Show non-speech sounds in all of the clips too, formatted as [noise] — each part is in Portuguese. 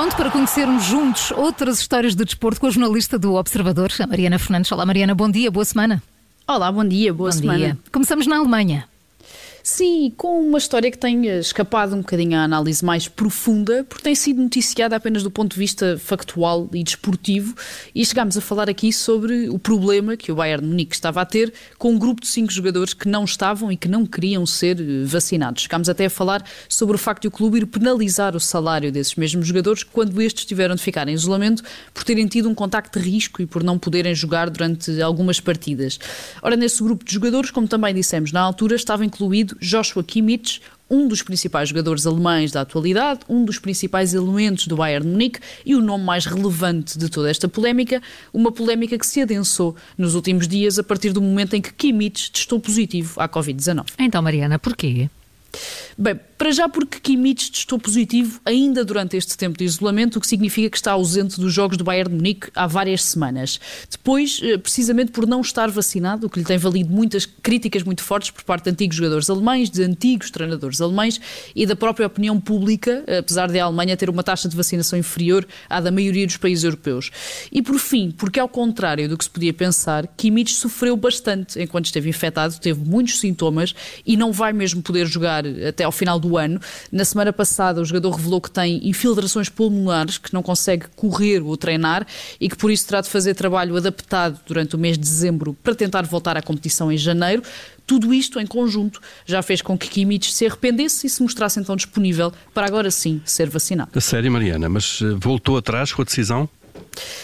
pronto para conhecermos juntos outras histórias do desporto com a jornalista do Observador, a Mariana Fernandes. Olá, Mariana, bom dia, boa semana. Olá, bom dia, boa bom semana. Dia. Começamos na Alemanha. Sim, com uma história que tem escapado um bocadinho à análise mais profunda, porque tem sido noticiada apenas do ponto de vista factual e desportivo, e chegámos a falar aqui sobre o problema que o Bayern Munique estava a ter com um grupo de cinco jogadores que não estavam e que não queriam ser eh, vacinados. Chegámos até a falar sobre o facto de o clube ir penalizar o salário desses mesmos jogadores quando estes tiveram de ficar em isolamento por terem tido um contacto de risco e por não poderem jogar durante algumas partidas. Ora, nesse grupo de jogadores, como também dissemos na altura, estava incluído Joshua Kimmich, um dos principais jogadores alemães da atualidade, um dos principais elementos do Bayern Munique e o nome mais relevante de toda esta polémica, uma polémica que se adensou nos últimos dias a partir do momento em que Kimmich testou positivo à Covid-19. Então, Mariana, porquê? Bem, para já porque Kimmich testou positivo ainda durante este tempo de isolamento, o que significa que está ausente dos jogos do Bayern de Munique há várias semanas. Depois, eh, precisamente por não estar vacinado, o que lhe tem valido muitas críticas muito fortes por parte de antigos jogadores alemães, de antigos treinadores alemães e da própria opinião pública, apesar de a Alemanha ter uma taxa de vacinação inferior à da maioria dos países europeus. E por fim, porque ao contrário do que se podia pensar, Kimmich sofreu bastante enquanto esteve infectado, teve muitos sintomas e não vai mesmo poder jogar até ao final do ano. Na semana passada, o jogador revelou que tem infiltrações pulmonares, que não consegue correr ou treinar e que por isso terá de fazer trabalho adaptado durante o mês de dezembro para tentar voltar à competição em janeiro. Tudo isto em conjunto já fez com que Kimmich se arrependesse e se mostrasse então disponível para agora sim ser vacinado. A sério, Mariana, mas eh, voltou atrás com a decisão?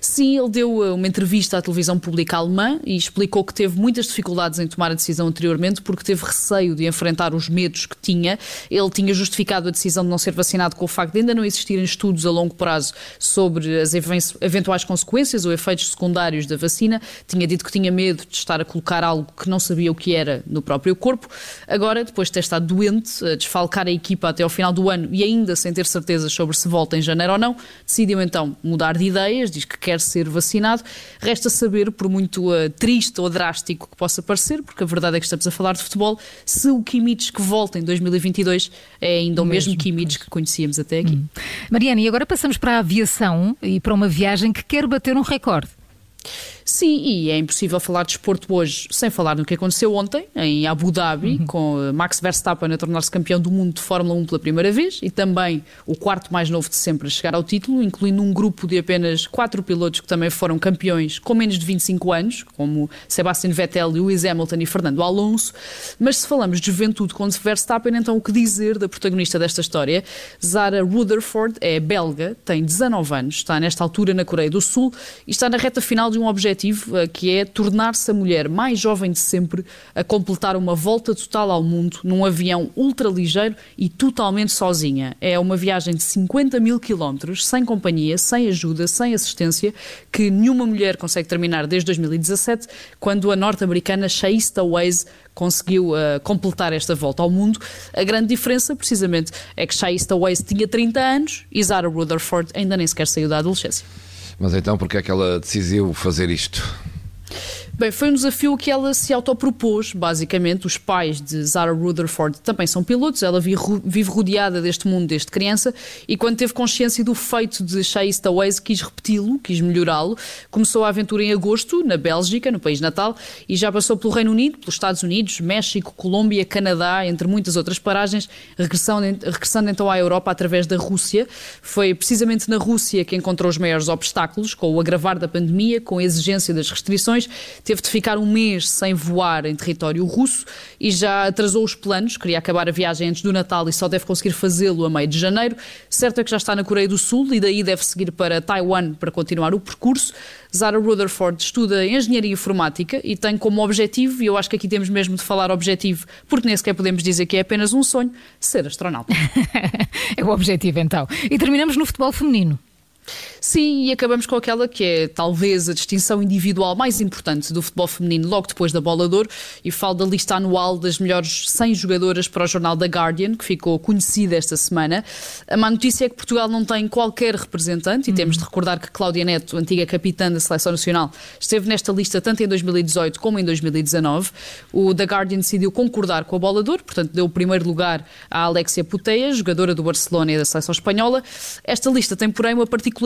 Sim, ele deu uh, uma entrevista à televisão pública alemã e explicou que teve muitas dificuldades em tomar a decisão anteriormente porque teve receio de enfrentar os medos que tinha. Ele tinha justificado a decisão de não ser vacinado com o facto de ainda não existirem estudos a longo prazo sobre as eventuais consequências ou efeitos secundários da vacina. Tinha dito que tinha medo de estar a colocar algo que não sabia o que era no próprio corpo. Agora, depois de ter estado doente, a desfalcar a equipa até ao final do ano e ainda sem ter certezas sobre se volta em janeiro ou não, decidiu então mudar de ideias, diz que quer ser vacinado. Resta saber, por muito uh, triste ou drástico que possa parecer, porque a verdade é que estamos a falar de futebol, se o Kimmich que volta em 2022 é ainda o mesmo, mesmo Kimmich que conhecíamos até aqui. Hum. Mariana, e agora passamos para a aviação e para uma viagem que quer bater um recorde. Sim, e é impossível falar de esporte hoje sem falar no que aconteceu ontem, em Abu Dhabi, uhum. com eh, Max Verstappen a tornar-se campeão do mundo de Fórmula 1 pela primeira vez e também o quarto mais novo de sempre a chegar ao título, incluindo um grupo de apenas quatro pilotos que também foram campeões com menos de 25 anos, como Sebastian Vettel, Lewis Hamilton e Fernando Alonso. Mas se falamos de juventude com Verstappen, então o que dizer da protagonista desta história? Zara Rutherford é belga, tem 19 anos, está nesta altura na Coreia do Sul e está na reta final de um objetivo objetivo, eh, que é tornar-se a mulher mais jovem de sempre a completar uma volta total ao mundo num avião ultraligeiro e totalmente sozinha. É uma viagem de 50 mil quilómetros, sem companhia, sem ajuda, sem assistência, que nenhuma mulher consegue terminar desde 2017, quando a norte-americana Shaista Waze conseguiu uh, completar esta volta ao mundo. A grande diferença, precisamente, é que Shaista Waze tinha 30 anos e Zara Rutherford ainda nem sequer saiu da adolescência. Mas então, porque é que ela decidiu fazer isto? Bem, foi um desafio que ela se autopropôs, basicamente. Os pais de Zara Rutherford também são pilotos, ela vive rodeada deste mundo desde criança e quando teve consciência do feito de Shaista Waze, quis repeti-lo, quis melhorá-lo. Começou a aventura em agosto, na Bélgica, no país natal, e já passou pelo Reino Unido, pelos Estados Unidos, México, Colômbia, Canadá, entre muitas outras paragens, regressando, regressando então à Europa através da Rússia. Foi precisamente na Rússia que encontrou os maiores obstáculos, com o agravar da pandemia, com a exigência das restrições teve de ficar um mês sem voar em território russo e já atrasou os planos, queria acabar a viagem antes do Natal e só deve conseguir fazê-lo a meio de janeiro. Certo é que já está na Coreia do Sul e daí deve seguir para Taiwan para continuar o percurso. Zara Rutherford estuda Engenharia Informática e tem como objetivo, e eu acho que aqui temos mesmo de falar objetivo, porque nem sequer podemos dizer que é apenas um sonho, ser astronauta. [laughs] é o objetivo então. E terminamos no futebol feminino. Sim, e acabamos com aquela que é talvez a distinção individual mais importante do futebol feminino logo depois da bola de ouro e falo da lista anual das melhores 100 jogadoras para o jornal The Guardian, que ficou conhecida esta semana. A má notícia é que Portugal não tem qualquer representante e temos de recordar que Cláudia Neto, antiga capitã da Seleção Nacional, esteve nesta lista tanto em 2018 como em 2019. O The Guardian decidiu concordar com a bola de ouro, portanto deu o primeiro lugar à Alexia Puteia, jogadora do Barcelona e da Seleção Espanhola. Esta lista tem, porém, uma particularidade,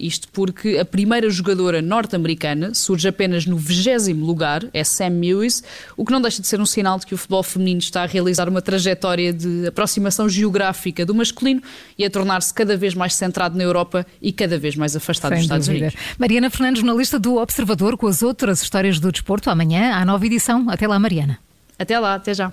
isto porque a primeira jogadora norte-americana surge apenas no 20 lugar, é Sam Mewis, o que não deixa de ser um sinal de que o futebol feminino está a realizar uma trajetória de aproximação geográfica do masculino e a tornar-se cada vez mais centrado na Europa e cada vez mais afastado Sem dos Estados dúvida. Unidos. Mariana Fernandes, jornalista do Observador, com as outras histórias do desporto. Amanhã há nova edição. Até lá, Mariana. Até lá, até já.